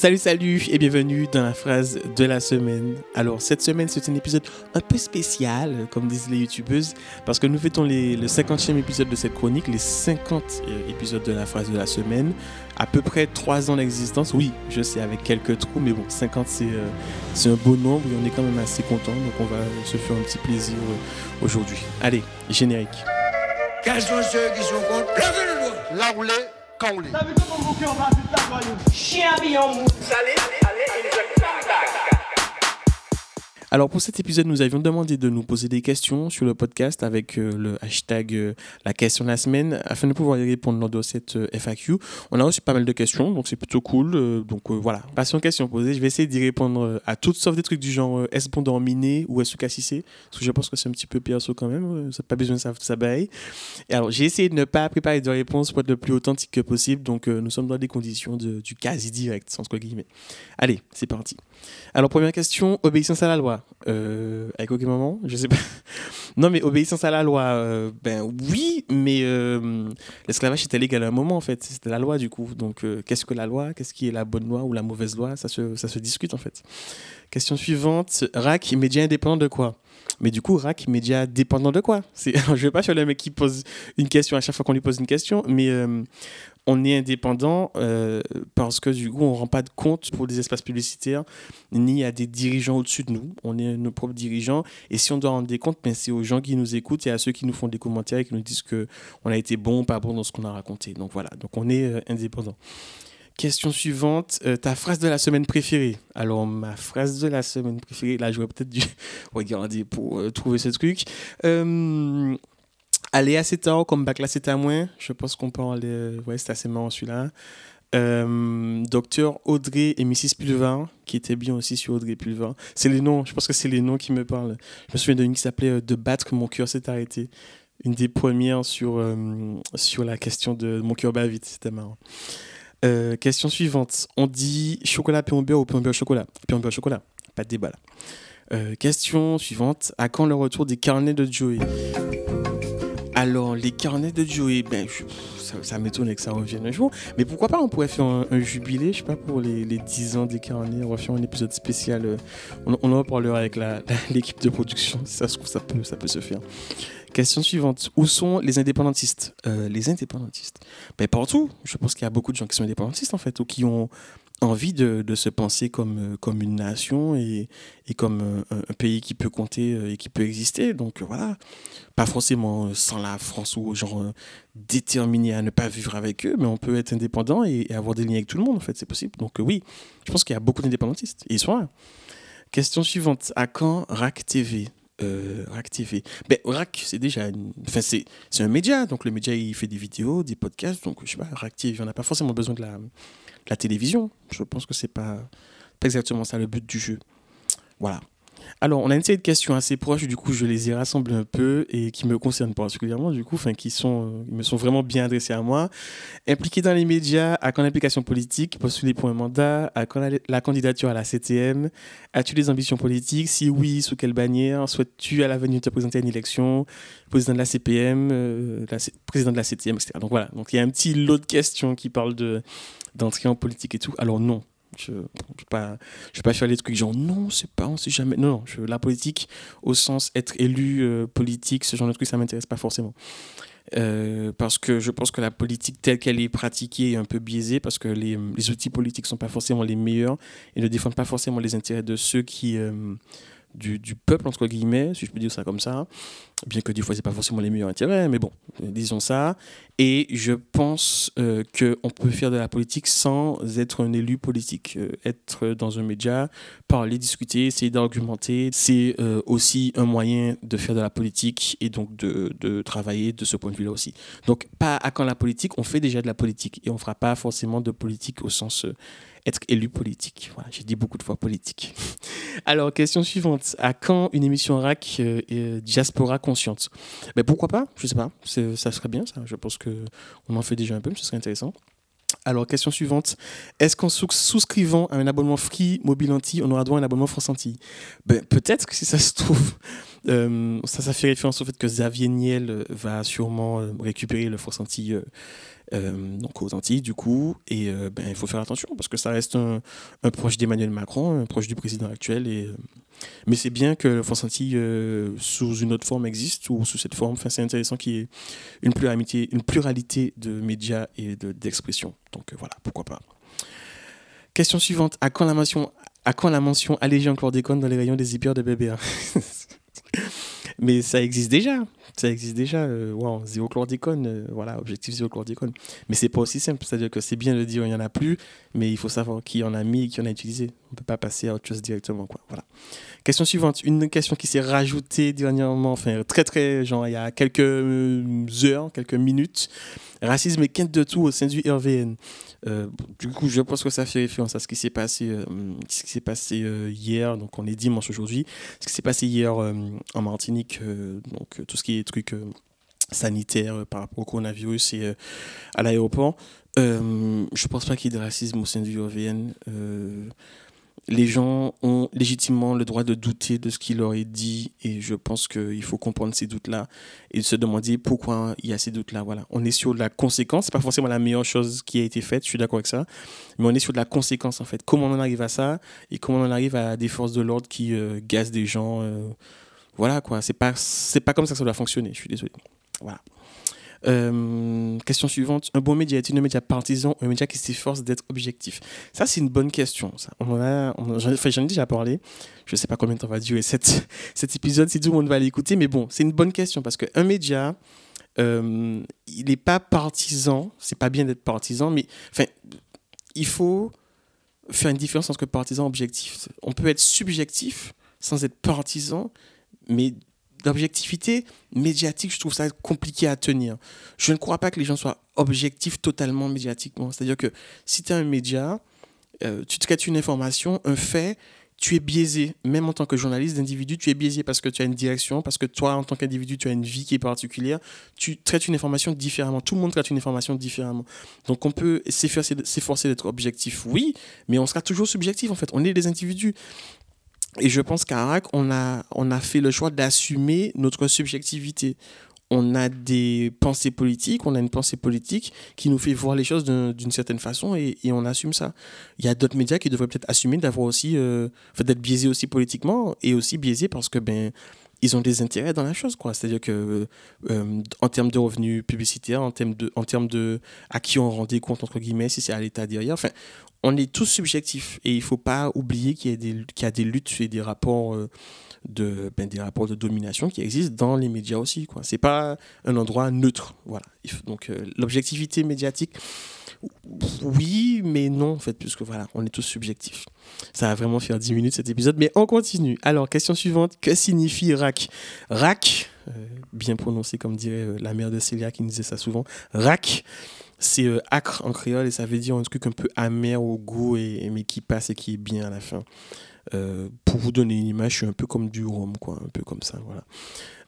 Salut, salut et bienvenue dans la phrase de la semaine. Alors, cette semaine, c'est un épisode un peu spécial, comme disent les youtubeuses, parce que nous fêtons les, le 50e épisode de cette chronique, les 50 euh, épisodes de la phrase de la semaine. À peu près 3 ans d'existence, oui, je sais, avec quelques trous, mais bon, 50 c'est euh, c'est un beau nombre et on est quand même assez content, donc on va se faire un petit plaisir euh, aujourd'hui. Allez, générique. Quels sont ceux qui sont contre Levez le doigt Là où quand on She be on move. Alors pour cet épisode, nous avions demandé de nous poser des questions sur le podcast avec euh, le hashtag euh, la question de la semaine afin de pouvoir y répondre lors de cette euh, FAQ. On a reçu pas mal de questions, donc c'est plutôt cool. Donc euh, voilà, passion questions posées. Je vais essayer d'y répondre à toutes sauf des trucs du genre est-ce bon d'eminer ou est-ce cassissé Parce que je pense que c'est un petit peu perso quand même, ça pas besoin de ça, ça. Et alors j'ai essayé de ne pas préparer de réponses pour être le plus authentique que possible, donc nous sommes dans des conditions du quasi direct, sans entre guillemets. Allez, c'est parti. Alors, première question, obéissance à la loi. Euh, avec aucun moment Je sais pas. Non, mais obéissance à la loi, euh, ben oui, mais euh, l'esclavage était légal à un moment, en fait. C'était la loi, du coup. Donc, qu'est-ce que la loi? Qu'est-ce qui est la bonne loi ou la mauvaise loi? Ça se, ça se discute, en fait. Question suivante, RAC, média indépendant de quoi? Mais du coup, RAC, média dépendant de quoi? Je ne vais pas sur le mec qui pose une question à chaque fois qu'on lui pose une question, mais on est indépendant euh, parce que du coup, on ne rend pas de compte pour des espaces publicitaires ni à des dirigeants au-dessus de nous. On est nos propres dirigeants. Et si on doit rendre des comptes, ben, c'est aux gens qui nous écoutent et à ceux qui nous font des commentaires et qui nous disent que on a été bon ou pas bon dans ce qu'on a raconté. Donc voilà, donc on est euh, indépendant. Question suivante, euh, ta phrase de la semaine préférée. Alors, ma phrase de la semaine préférée, là, j'aurais peut-être dû regarder pour trouver ce truc. Aller assez tard, comme bac là, c'était à moins. Je pense qu'on peut aller. Ouais, c'était assez marrant celui-là. Euh, Docteur Audrey et Mrs. Pulvar, qui était bien aussi sur Audrey Pulvar. C'est les noms, je pense que c'est les noms qui me parlent. Je me souviens d'une qui s'appelait euh, De battre, mon cœur s'est arrêté. Une des premières sur, euh, sur la question de mon cœur bat vite, c'était marrant. Euh, question suivante. On dit chocolat pain au beurre ou pain au beurre chocolat? Pain au beurre chocolat. Pas de débat là. Question suivante. À quand le retour des carnets de Joey? Alors, les carnets de Joey, ben, ça, ça m'étonne que ça revienne un jour. Mais pourquoi pas, on pourrait faire un, jubilé, je sais pas, pour les, les 10 ans des carnets. On va faire un épisode spécial. euh, on, en reparlera avec l'équipe de production. Ça se trouve, ça peut, ça peut se faire. Question suivante. Où sont les indépendantistes? Euh, Les indépendantistes? Ben, Partout. Je pense qu'il y a beaucoup de gens qui sont indépendantistes, en fait, ou qui ont envie de, de se penser comme, euh, comme une nation et, et comme euh, un, pays qui peut compter euh, et qui peut exister. Donc voilà, pas forcément sans la France ou genre déterminé à ne pas vivre avec eux, mais on peut être indépendant et, avoir des liens avec tout le monde, en fait, c'est possible. Donc oui, je pense qu'il y a beaucoup d'indépendantistes ils sont là. Question suivante. À quand RAC TV euh, RAC TV. Ben, c'est déjà c'est, un média. Donc, le média, il fait des vidéos, des podcasts. Donc, je sais pas, RAC TV, on n'a pas forcément besoin de la, la télévision. Je pense que c'est pas, pas exactement ça le but du jeu. Voilà. Alors, on a une série de questions assez proches, du coup, je les ai rassemblées un peu et qui me concernent particulièrement, du coup, enfin, qui sont, euh, me sont vraiment bien adressées à moi. Impliqué dans les médias, à quand l'implication politique, postuler pour un mandat, à quand la, candidature à la CTM, as-tu des ambitions politiques? Si oui, sous quelle bannière? Souhaites-tu à l'avenir te présenter à une élection? Président de la CPM, euh, président de la CTM, etc. Donc voilà, donc il y a un petit lot de questions qui parlent de, en politique et tout. Alors non, je ne vais pas, je pas faire les trucs genre non, c'est pas, on sait jamais. Non, non, je, la politique au sens être élu euh, politique, ce genre de trucs, ça m'intéresse pas forcément. Euh, parce que je pense que la politique telle qu'elle est pratiquée est un peu biaisée parce que les, les outils politiques sont pas forcément les meilleurs et ne défendent pas forcément les intérêts de ceux qui euh, du, du peuple entre guillemets si je peux dire ça comme ça bien que des fois c'est pas forcément les meilleurs intérêts mais bon disons ça. Et je pense euh, qu'on peut faire de la politique sans être un élu politique Euh, être dans un média parler discuter essayer d'argumenter. C'est euh, aussi un moyen de faire de la politique et donc de, de travailler de ce point de vue là aussi. Donc pas à quand la politique on fait déjà de la politique et on fera pas forcément de politique au sens euh, être élu politique. Voilà, j'ai dit beaucoup de fois politique. Alors, question suivante. À quand une émission RAC euh, euh, Diaspora Consciente? Ben, Pourquoi pas? Je sais pas. Ça serait bien, ça. Je pense que on en fait déjà un peu, mais ce serait intéressant. Alors, question suivante. Est-ce qu'en sous- souscrivant à un abonnement Free Mobile Anti, on aura droit à un abonnement France Anti? Ben, Peut-être que si ça se trouve, euh, ça, fait référence au fait que Xavier Niel va sûrement euh, récupérer le France Anti euh, donc aux Antilles du coup. Et ben, il faut faire attention parce que ça reste un, proche d'Emmanuel Macron, un proche du président actuel. Et, mais c'est bien que France Antilles sous une autre forme existe ou sous cette forme. Enfin, c'est intéressant qu'il y ait une pluralité, une pluralité de médias et d'expression. donc voilà, pourquoi pas. Question suivante. À quand la mention, à quand la mention allégée en chlordécone dans les rayons des hyper de bébé Mais ça existe déjà. Ça existe déjà. Euh, wow. Euh, voilà, objectif zéro chlordécone. Mais c'est pas aussi simple. C'est-à-dire que c'est bien de dire il n'y en a plus, mais il faut savoir qui en a mis et qui en a utilisé. On ne peut pas passer à autre chose directement. Quoi. Voilà. Question suivante. Une question qui s'est rajoutée dernièrement, enfin très très, genre il y a quelques euh, heures, quelques minutes. Racisme et quinte de tout au sein du RVN. Euh, du coup, je pense que ça fait référence à ce qui s'est passé, euh, ce qui s'est passé hier. Donc, on est dimanche aujourd'hui. Ce qui s'est passé hier en Martinique. Donc, tout ce qui est truc sanitaire par rapport au coronavirus et à l'aéroport. je pense pas qu'il y ait de racisme au sein du RVN les gens ont légitimement le droit de douter de ce qu'il leur est dit et je pense qu'il faut comprendre ces doutes-là et se demander pourquoi il y a ces doutes-là. Voilà. On est sur la conséquence, c'est pas forcément la meilleure chose qui a été faite, je suis d'accord avec ça, mais on est sur la conséquence en fait. Comment on en arrive à ça et comment on en arrive à des forces de l'ordre qui euh, gazent des gens. Voilà quoi, c'est pas, c'est pas comme ça que ça doit fonctionner, je suis désolé. Voilà. Euh, question suivante. Un bon média est-il un média partisan ou un média qui s'efforce d'être objectif? Ça, c'est une bonne question. On j'en ai déjà parlé. Je ne sais pas combien de temps va durer cette, cet épisode, si tout le monde va l'écouter. Mais bon, c'est une bonne question parce qu'un média, euh, il n'est pas partisan. C'est pas bien d'être partisan, mais il faut faire une différence entre partisan et objectif. On peut être subjectif sans être partisan, mais d'objectivité médiatique, je trouve ça compliqué à tenir. Je ne crois pas que les gens soient objectifs totalement médiatiquement. C'est-à-dire que si tu as un média, euh, tu traites une information, un fait, tu es biaisé. Même en tant que journaliste d'individu, tu es biaisé parce que tu as une direction, parce que toi, en tant qu'individu, tu as une vie qui est particulière. Tu traites une information différemment. Tout le monde traite une information différemment. Donc on peut s'efforcer d'être objectif, oui, mais on sera toujours subjectif en fait. On est des individus. Et je pense qu'à RAC, on a, on a fait le choix d'assumer notre subjectivité. On a des pensées politiques, on a une pensée politique qui nous fait voir les choses d'une certaine façon et, et, on assume ça. Il y a d'autres médias qui devraient peut-être assumer d'avoir aussi, euh, d'être biaisés aussi politiquement et aussi biaisés parce que ben ils ont des intérêts dans la chose quoi. C'est à dire que euh, en termes de revenus publicitaires en termes de en termes de à qui on rendait compte entre guillemets si c'est à l'état derrière enfin on est tous subjectifs et il faut pas oublier qu'il y a des qu'il y a des luttes et des rapports euh, de ben, des rapports de domination qui existent dans les médias aussi quoi. C'est pas un endroit neutre voilà. Donc euh, l'objectivité médiatique oui mais non en fait puisque voilà on est tous subjectifs. Ça va vraiment faire 10 minutes cet épisode mais on continue. Alors question suivante. Que signifie rac rac euh, bien prononcé comme dirait la mère de Célia qui nous disait ça souvent rac c'est euh, acre en créole et ça veut dire un truc un peu amer au goût, et, mais qui passe et qui est bien à la fin. Euh, pour vous donner une image, je suis un peu comme du rhum, quoi, un peu comme ça, voilà.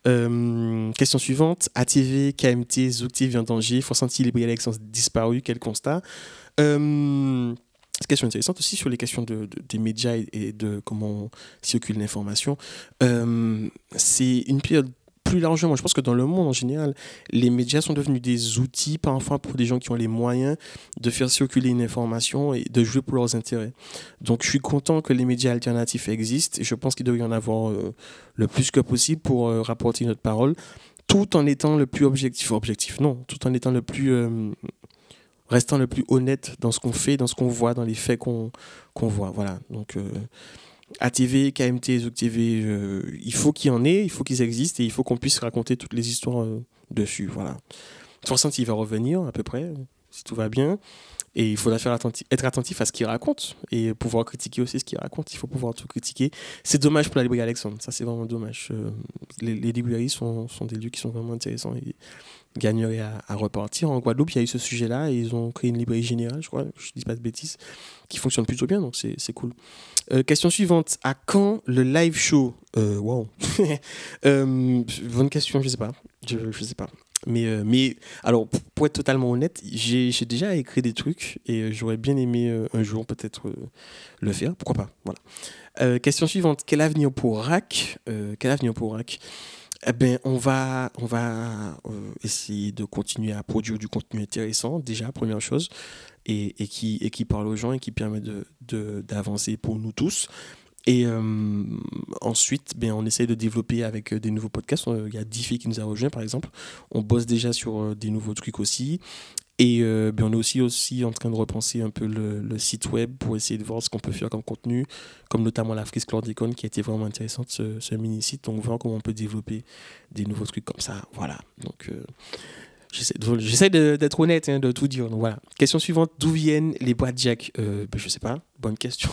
Euh, question suivante. ATV, KMT, Zoukti vient en danger. Faut sentir les brigades sont disparu. Quel constat? Euh, question intéressante aussi sur les questions de, des médias et, de comment circule l'information. c'est une période plus largement, je pense que dans le monde en général, les médias sont devenus des outils parfois pour des gens qui ont les moyens de faire circuler une information et de jouer pour leurs intérêts. Donc je suis content que les médias alternatifs existent je pense qu'il devrait y en avoir euh, le plus que possible pour euh, rapporter notre parole, tout en étant le plus objectif, objectif non, tout en étant le plus... Euh, restant le plus honnête dans ce qu'on fait, dans ce qu'on voit, dans les faits qu'on voit. Voilà. Donc, ATV, KMT, Zouk TV, il faut qu'il y en ait, il faut qu'ils existent et il faut qu'on puisse raconter toutes les histoires euh, dessus. Voilà. Façon, il va revenir à peu près, si tout va bien. Et il faudra faire être attentif à ce qu'il raconte et pouvoir critiquer aussi ce qu'il raconte. Il faut pouvoir tout critiquer. C'est dommage pour la librairie Alexandre. Ça, c'est vraiment dommage. Euh, les, les, sont, des lieux qui sont vraiment intéressants gagneraient à, à, repartir. En Guadeloupe, il y a eu ce sujet-là et ils ont créé une librairie générale, je crois, je ne dis pas de bêtises, qui fonctionne plutôt bien. Donc, c'est cool. Euh, question suivante. À quand le live show? Euh, Wow. euh, bonne question, je sais pas. Je, je sais pas. Mais, euh, mais alors, pour être totalement honnête, j'ai déjà écrit des trucs et j'aurais bien aimé un jour peut-être le faire. Pourquoi pas? Voilà. question suivante. Quel avenir pour RAC Quel avenir pour RAC eh ben, on va, on va euh, essayer de continuer à produire du contenu intéressant, déjà, première chose, et, et qui, et qui parle aux gens et qui permet d'avancer de, pour nous tous. Et euh, ensuite, ben, on essaie de développer avec euh, des nouveaux podcasts. Il y a Diffie qui nous a rejoint, par exemple. On bosse déjà sur des nouveaux trucs aussi. Et euh, ben, on est aussi, aussi en train de repenser un peu le, le site web pour essayer de voir ce qu'on peut faire comme contenu, comme notamment la frise Chlordécone qui a été vraiment intéressante, ce, ce mini-site. Donc, voir comment on peut développer des nouveaux trucs comme ça. Voilà. Donc, euh, j'essaie d'être honnête, hein, de tout dire. Donc, voilà. Question suivante d'où viennent les boîtes jack? Euh, ben, Je sais pas. Bonne question.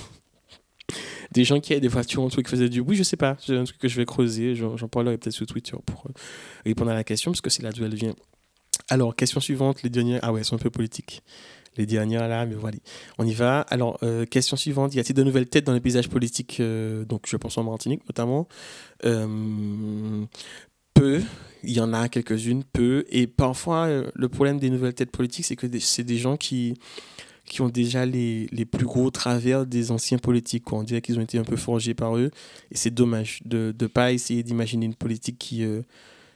Des gens qui avaient des voitures en truc qui faisaient du bruit, je sais pas. C'est un truc que je vais creuser. J'en j'en parlerai peut-être sur Twitter pour euh, répondre à la question, parce que c'est là d'où elle vient. Alors, question suivante, les dernières. Ah ouais, elles sont un peu politiques. Les dernières là, mais voilà. On y va. Alors, euh, question suivante. Y a-t-il de nouvelles têtes dans le paysage politique euh, Donc, je pense en Martinique notamment? Euh, peu. Il y en a quelques-unes, peu. Et parfois, le problème des nouvelles têtes politiques, c'est que c'est des gens qui, qui ont déjà les, les plus gros travers des anciens politiques. On dirait qu'ils ont été un peu forgés par eux. Et c'est dommage de ne pas essayer d'imaginer une politique qui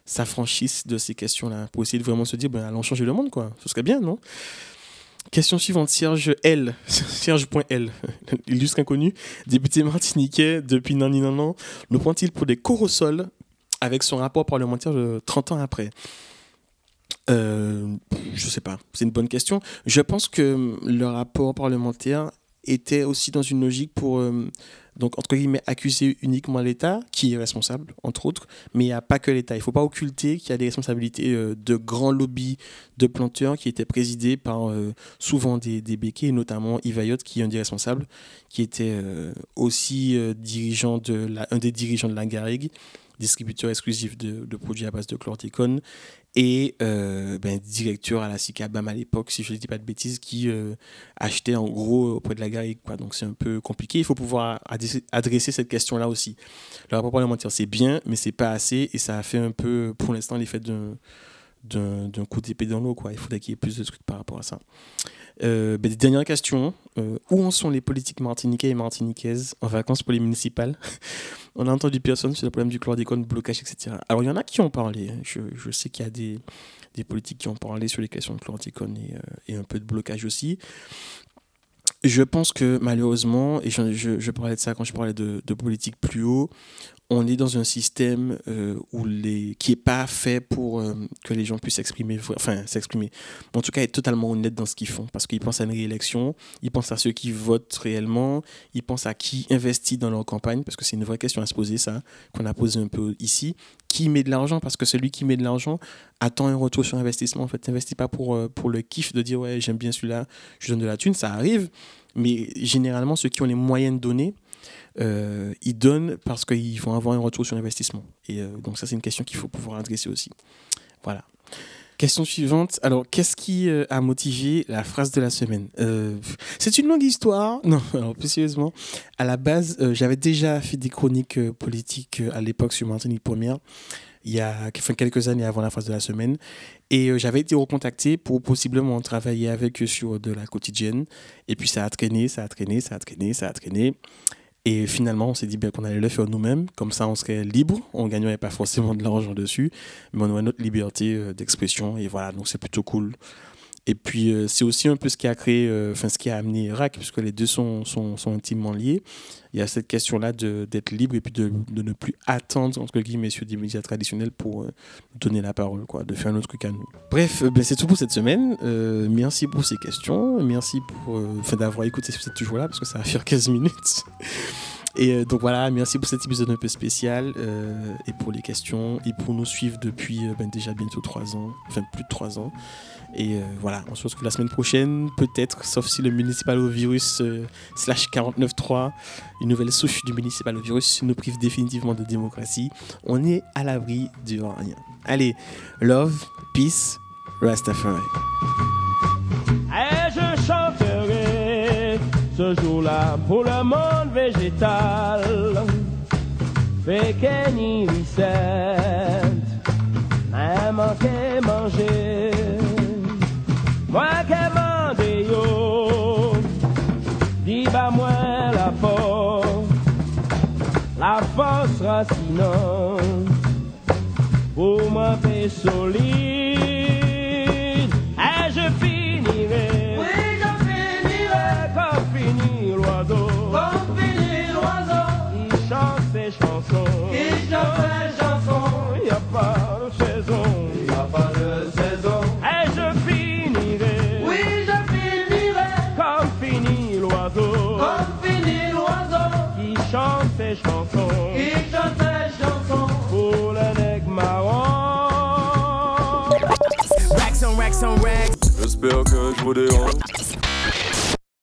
s'affranchisse de ces questions-là. Pour essayer de vraiment se dire, ben, allons changer le monde. Quoi. Ce serait bien, non? Question suivante, Serge L. Serge.L. Illustre inconnu, député martiniquais depuis Nani Nanan, nous prend-il pour des corosols avec son rapport parlementaire de 30 ans après? Euh, Je sais pas, c'est une bonne question. Je pense que le rapport parlementaire était aussi dans une logique pour, euh, donc, entre guillemets, accuser uniquement l'État, qui est responsable, entre autres, mais il n'y a pas que l'État. Il ne faut pas occulter qu'il y a des responsabilités euh, de grands lobbies de planteurs qui étaient présidés par euh, souvent des, des béquets, notamment Yves Ayotte, qui est un des responsables, qui était aussi dirigeant de un des dirigeants de la distributeur exclusif de, de produits à base de chlordécone, et euh, ben, directeur à la CICABAM à l'époque, si je ne dis pas de bêtises, qui euh, achetait en gros auprès de la Garrigue. Quoi. Donc c'est un peu compliqué. Il faut pouvoir adresser- cette question-là aussi. Le rapport parlementaire, c'est bien, mais c'est pas assez, et ça a fait un peu, pour l'instant, l'effet d'un d'un coup d'épée dans l'eau. Il faudrait qu'il y ait plus de trucs par rapport à ça. Euh, ben, dernière question. Euh, où en sont les politiques martiniquais et martiniquaises en vacances pour les municipales On a entendu personne sur le problème du chlordécone, blocage, etc. Alors, il y en a qui ont parlé. Je, sais qu'il y a des, des politiques qui ont parlé sur les questions de chlordécone et, euh, un peu de blocage aussi. Je pense que malheureusement, et je, je- je parlais de ça quand je parlais de, de politique plus haut, on est dans un système euh, où les, qui n'est pas fait pour euh, que les gens puissent s'exprimer, enfin s'exprimer, en tout cas être totalement honnêtes dans ce qu'ils font, parce qu'ils pensent à une réélection, ils pensent à ceux qui votent réellement, ils pensent à qui investit dans leur campagne, parce que c'est une vraie question à se poser, ça, qu'on a posé un peu ici. Qui met de l'argent? Parce que celui qui met de l'argent attend un retour sur investissement. En fait, n'investit pas pour, euh, pour le kiff de dire ouais, j'aime bien celui-là, je donne de la thune, ça arrive, mais généralement, ceux qui ont les moyens de donner, euh, ils donnent parce qu'ils vont avoir un retour sur investissement. Et euh, donc ça, c'est une question qu'il faut pouvoir adresser aussi. Voilà. Question suivante. Alors, qu'est-ce qui euh, a motivé la phrase de la semaine? C'est une longue histoire. Non, alors plus sérieusement, à la base, j'avais déjà fait des chroniques politiques à l'époque sur Martinique Première, il y a quelques années avant la phrase de la semaine. Et j'avais été recontacté pour possiblement travailler avec eux sur de la quotidienne. Et puis ça a traîné, ça a traîné, ça a traîné, ça a traîné. Et finalement, on s'est dit bien qu'on allait le faire nous-mêmes. Comme ça, on serait libre. On ne gagnerait pas forcément de l'argent dessus. Mais on aurait notre liberté euh, d'expression. Et voilà, donc c'est plutôt cool. Et puis, euh, c'est aussi un peu ce qui a créé, euh, enfin, ce qui a amené RAC, puisque les deux sont, sont, intimement liés. Il y a cette question-là d'être libre et puis de, de ne plus attendre, entre guillemets, sur des médias traditionnels pour euh, donner la parole, quoi, de faire un autre truc à nous. Bref, euh, ben, c'est tout pour cette semaine. Merci pour ces questions. Merci pour, d'avoir écouté si vous êtes toujours là, parce que ça va faire 15 minutes. Et euh, donc voilà, merci pour cet épisode un peu spécial euh, et pour les questions et pour nous suivre depuis euh, ben, déjà bientôt 3 ans, enfin plus de 3 ans. Et voilà, on se retrouve la semaine prochaine, peut-être, sauf si le municipalovirus euh, slash 49.3, une nouvelle souche du municipalovirus, nous prive définitivement de démocratie. On est à l'abri de rien. Allez, love, peace, Rastafari. Pour le monde végétal. Pequeni Vicente, m'a manqué manger. Moi qui mandé yo, dis bah moi la force, la force racinante. pour paix solide. L'oiseau comme finit l'oiseau qui chante ses chansons. qui chante les chansons. Il n'y a pas de saison. Il n'y a pas de saison. Et je finirai, Oui, je finirai comme finit l'oiseau comme finit l'oiseau qui chante ses chansons. qui chante les chansons. Pour le marron. Racks on racks on racks. J'espère que je vous dérange.